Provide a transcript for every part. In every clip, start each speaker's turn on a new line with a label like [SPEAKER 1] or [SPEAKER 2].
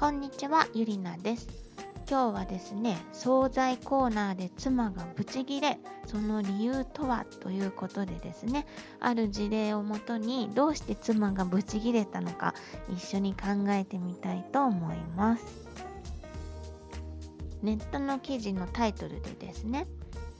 [SPEAKER 1] こんにちは、ゆりなです。今日はですね、惣菜コーナーで妻がブチギレ、その理由とはということでですね、ある事例をもとにどうして妻がブチギレたのか一緒に考えてみたいと思います。ネットの記事のタイトルでですね、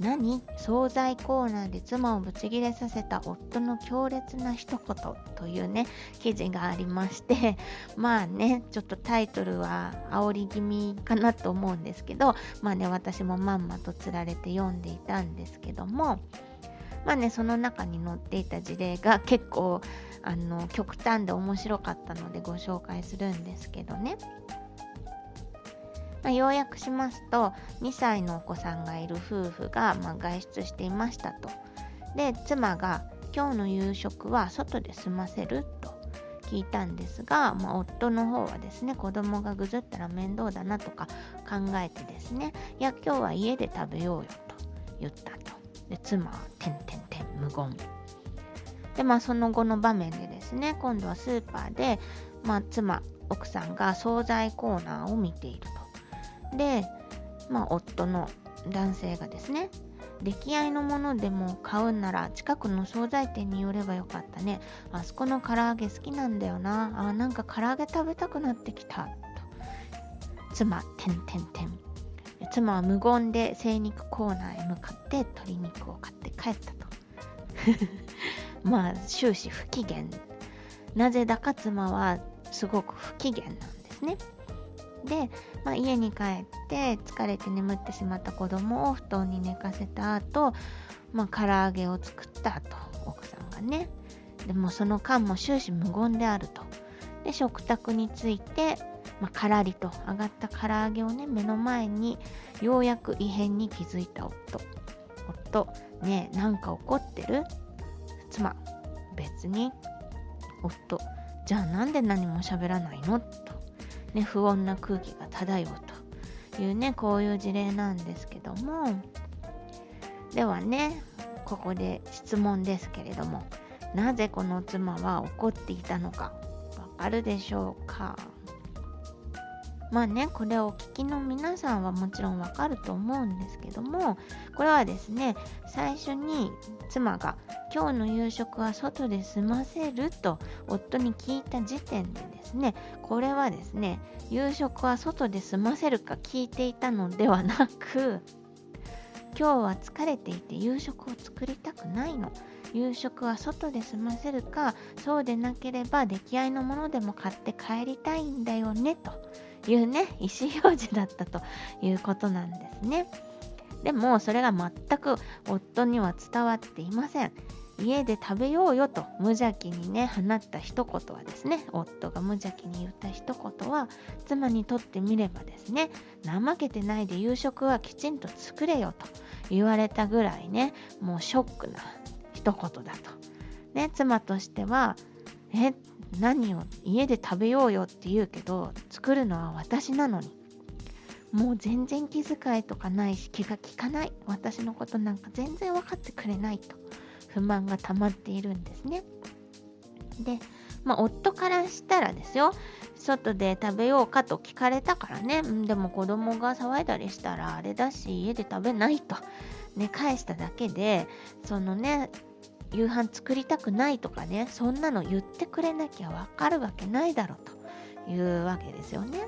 [SPEAKER 1] 何惣菜コーナーで妻をブチギレさせた夫の強烈な一言というね記事がありまして まあねちょっとタイトルは煽り気味かなと思うんですけどまあね私もまんまとつられて読んでいたんですけどもまあねその中に載っていた事例が 結構あの極端で面白かったのでご紹介するんですけどね。まあ、要約しますと2歳のお子さんがいる夫婦が、まあ、外出していましたと。で妻が「今日の夕食は外で済ませる?」と聞いたんですが、まあ、夫の方はですね子供がぐずったら面倒だなとか考えてですね「いや今日は家で食べようよ」と言ったと。で妻は「てんてんてん無言」でまあその後の場面でですね今度はスーパーで、まあ、妻奥さんが惣菜コーナーを見ている。で、まあ、夫の男性がですね出来合いのものでも買うんなら近くの惣菜店に寄ればよかったね。あそこの唐揚げ好きなんだよな。あなんか唐揚げ食べたくなってきたと。妻てんてんてん。妻は無言で精肉コーナーへ向かって鶏肉を買って帰ったと。まあ終始不機嫌。なぜだか妻はすごく不機嫌なんですね。で、まあ、家に帰って疲れて眠ってしまった子供を布団に寝かせた後、まあ唐揚げを作った後奥さんがね。でもその間も終始無言であると。で食卓について、まあ、からりと揚がった唐揚げをね目の前にようやく異変に気づいた夫。夫ねえなんか怒ってる？妻別に。夫じゃあなんで何も喋らないの？と。ね、不穏な空気が漂うというねこういう事例なんですけども。ではねここで質問ですけれどもなぜこの妻は怒っていたのかわかるでしょうか？まあねこれをお聞きの皆さんはもちろんわかると思うんですけどもこれはですね最初に妻が「今日の夕食は外で済ませる?」と夫に聞いた時点でですねこれはですね夕食は外で済ませるか聞いていたのではなく今日は疲れていて夕食を作りたくないの夕食は外で済ませるかそうでなければ出来合いのものでも買って帰りたいんだよねというね意思表示だったということなんですね。でもそれが全く夫には伝わっていません。家で食べようよと無邪気にね放った一言はですね夫が無邪気に言った一言は妻にとってみればですね怠けてないで夕食はきちんと作れよと言われたぐらいねもうショックな一言だと。ね、妻としてはえ何を？家で食べようよって言うけど作るのは私なのにもう全然気遣いとかないし気が利かない私のことなんか全然分かってくれないと不満が溜まっているんですねでまあ夫からしたらですよ外で食べようかと聞かれたからねでも子供が騒いだりしたらあれだし家で食べないとね返しただけでそのね夕飯作りたくないとかねそんなの言ってくれなきゃわかるわけないだろうというわけですよね。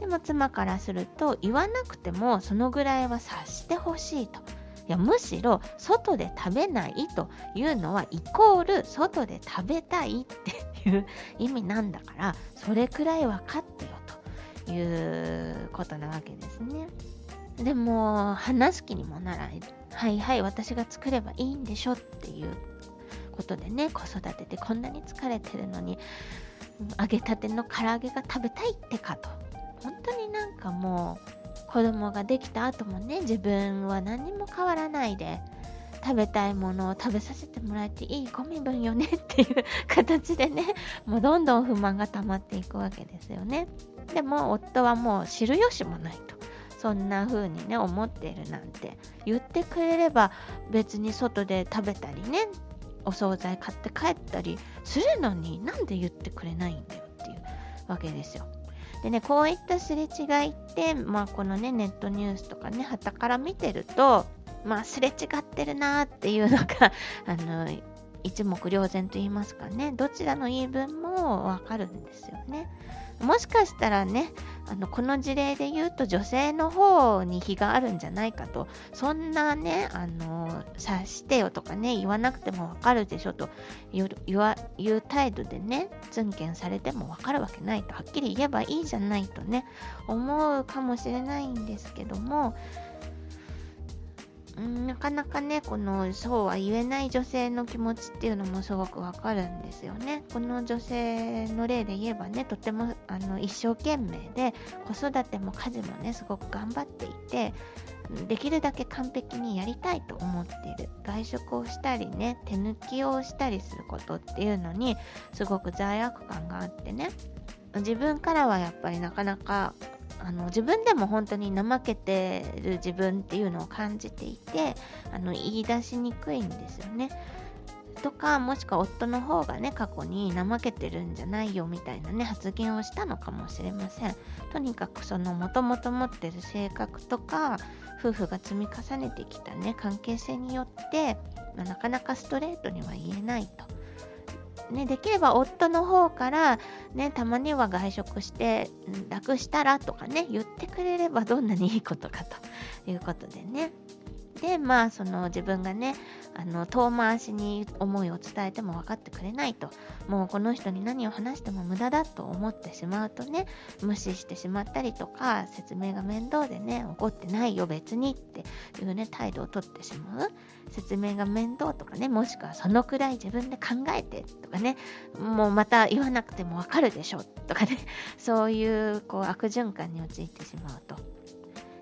[SPEAKER 1] でも妻からすると言わなくてもそのぐらいは察してほしいと。いやむしろ外で食べないというのはイコール外で食べたいっていう意味なんだからそれくらい分かってよということなわけですね。でも話す気にもならはいはい私が作ればいいんでしょっていうことでね子育てでこんなに疲れてるのに揚げたての唐揚げが食べたいってかと。本当になんかもう子供ができた後もね自分は何も変わらないで食べたいものを食べさせてもらえていいご身分よねっていう形でねもうどんどん不満が溜まっていくわけですよね。でも夫はもう知る由もないと。そんな風にね思っているなんて言ってくれれば別に外で食べたりねお惣菜買って帰ったりするのになんで言ってくれないんだよっていうわけですよ。でね、こういったすれ違いって、まあ、このね、ネットニュースとかね、はたから見てると、まあ、すれ違ってるなっていうのが あの、一目瞭然と言いますかね、どちらの言い分もわかるんですよね。もしかしたらね、あのこの事例で言うと女性の方に非があるんじゃないかと、そんなね、あの察してよとかね、言わなくてもわかるでしょと。言う態度でね、ツンケンされてもわかるわけないと、はっきり言えばいいじゃないとね、思うかもしれないんですけども、んなかなかね、このそうは言えない女性の気持ちっていうのもすごくわかるんですよね。この女性の例で言えばね、とてもあの一生懸命で子育ても家事もね、すごく頑張っていて、できるだけ完璧にやりたいと思っている。外食をしたりね、手抜きをしたりすることっていうのにすごく罪悪感があってね、自分からはやっぱりなかなかあの自分でも本当に怠けてる自分っていうのを感じていてあの言い出しにくいんですよね。とかもしくは夫の方がね過去に怠けてるんじゃないよみたいなね発言をしたのかもしれませんとにかくそのもともと持ってる性格とか夫婦が積み重ねてきたね関係性によって、まあ、なかなかストレートには言えないとね、できれば夫の方から、ね、たまには外食して楽したらとかね、言ってくれればどんなにいいことかということでね。で、まあ、その自分がね、あの遠回しに思いを伝えても分かってくれないともうこの人に何を話しても無駄だと思ってしまうとね無視してしまったりとか説明が面倒でね怒ってないよ別にっていうね態度をとってしまう説明が面倒とかねもしくはそのくらい自分で考えてとかねもうまた言わなくても分かるでしょとかねそういうこう悪循環に陥ってしまうと。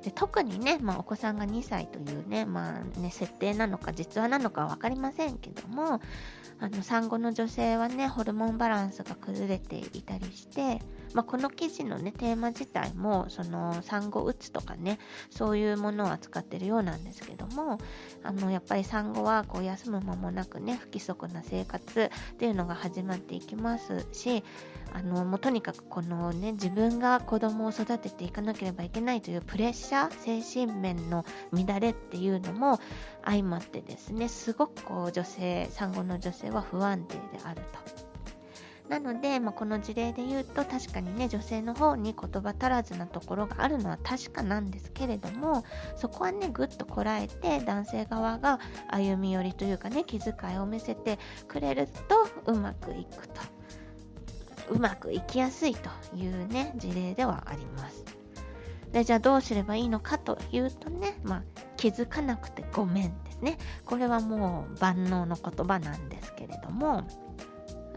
[SPEAKER 1] で特にね、まあ、お子さんが2歳というね,、まあね、設定なのか実話なのかは分かりませんけどもあの産後の女性はねホルモンバランスが崩れていたりして、まあ、この記事のねテーマ自体もその産後うつとかねそういうものを扱ってるようなんですけどもあのやっぱり産後はこう休む間もなくね不規則な生活っていうのが始まっていきますしあのもうとにかくこのね自分が子供を育てていかなければいけないというプレッシャー精神面の乱れっていうのも相まってですねすごくこう女性産後の女性は不安定であると。なので、まあ、この事例で言うと確かにね女性の方に言葉足らずなところがあるのは確かなんですけれどもそこはねぐっとこらえて男性側が歩み寄りというかね気遣いを見せてくれるとうまくいくと。うまくいきやすいというね、事例ではあります。で、じゃあどうすればいいのかというとね、まあ、気づかなくてごめんですね。これはもう万能の言葉なんですけれども、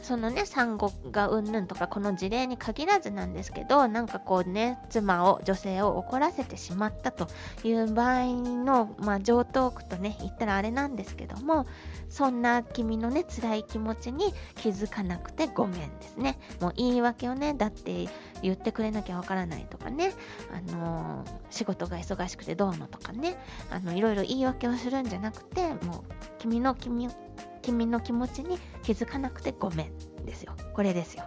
[SPEAKER 1] そのね、産後がうんぬんとか、この事例に限らずなんですけど、なんかこうね、妻を、女性を怒らせてしまったという場合の、まあ、上等句とね、言ったらあれなんですけども、そんな君のね、辛い気持ちに気づかなくてごめんですね。もう言い訳をね、だって言ってくれなきゃわからないとかね、あのー、仕事が忙しくてどうのとかね、あの、いろいろ言い訳をするんじゃなくて、もう、君の君君の気持ちに気づかなくてごめんですよ。これですよ。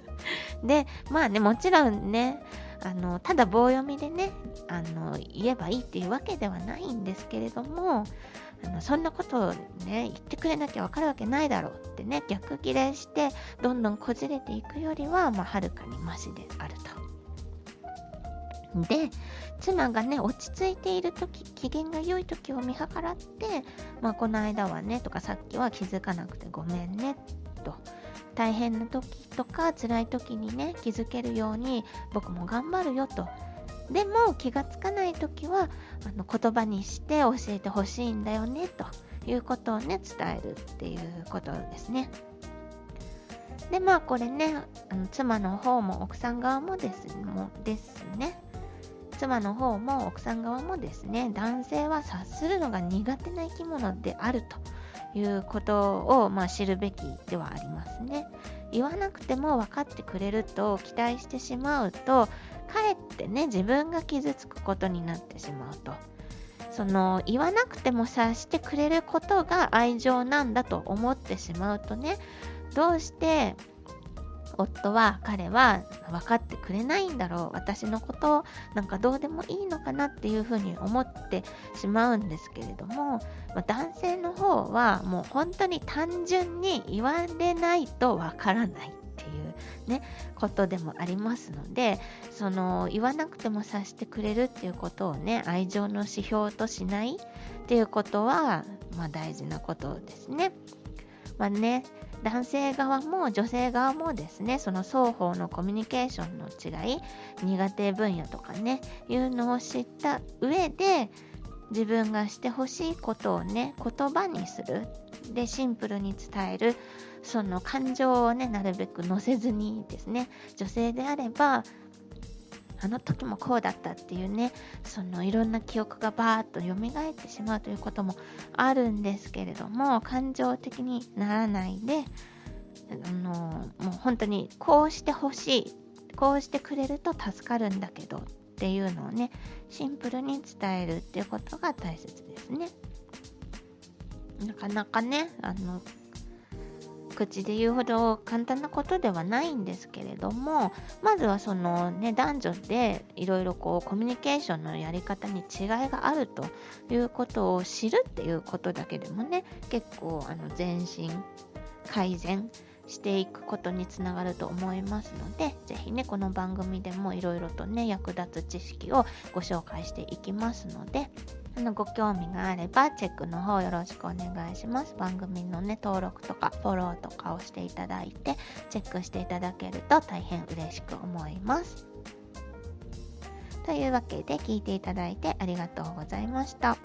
[SPEAKER 1] で、まあね、もちろんね、あのただ棒読みでねあの言えばいいっていうわけではないんですけれどもあのそんなことをね言ってくれなきゃわかるわけないだろうってね逆ギレしてどんどんこじれていくよりはまあはるかにマシであると。で妻がね、落ち着いている時機嫌が良い時を見計らって、まあ、この間はね、とかさっきは気づかなくてごめんね、と。大変な時とか辛い時にね、気づけるように僕も頑張るよと。でも気がつかない時はあの言葉にして教えてほしいんだよね、ということをね、伝えるっていうことですね。で、まあこれね、あの妻の方も奥さん側もですもですね。妻の方も奥さん側もですね男性は察するのが苦手な生き物であるということを、まあ、知るべきではありますね。言わなくても分かってくれると期待してしまうとかえってね自分が傷つくことになってしまうと。その言わなくても察してくれることが愛情なんだと思ってしまうとねどうして夫は彼は分かってくれないんだろう私のことなんかどうでもいいのかなっていうふうに思ってしまうんですけれども、ま男性の方はもう本当に単純に言われないと分からないっていうねことでもありますのでその言わなくても察してくれるっていうことをね愛情の指標としないっていうことは、まあ、大事なことですね。まあね男性側も女性側もですねその双方のコミュニケーションの違い苦手分野とかねいうのを知った上で自分がしてほしいことをね言葉にする。でシンプルに伝える。その感情をねなるべく乗せずにですね女性であればあの時もこうだったっていうねそのいろんな記憶がバーッと蘇ってしまうということもあるんですけれども感情的にならないであのもう本当にこうしてほしいこうしてくれると助かるんだけどっていうのをねシンプルに伝えるっていうことが大切ですね。なかなかねあの口で言うほど簡単なことではないんですけれどもまずはそのね男女でいろいろこうコミュニケーションのやり方に違いがあるということを知るっていうことだけでもね結構あの前進改善していくことにつながると思いますので、ぜひね、この番組でもいろいろとね、役立つ知識をご紹介していきますので、あのご興味があればチェックの方よろしくお願いします。番組のね、登録とかフォローとかをしていただいて、チェックしていただけると大変嬉しく思います。というわけで聞いていただいてありがとうございました。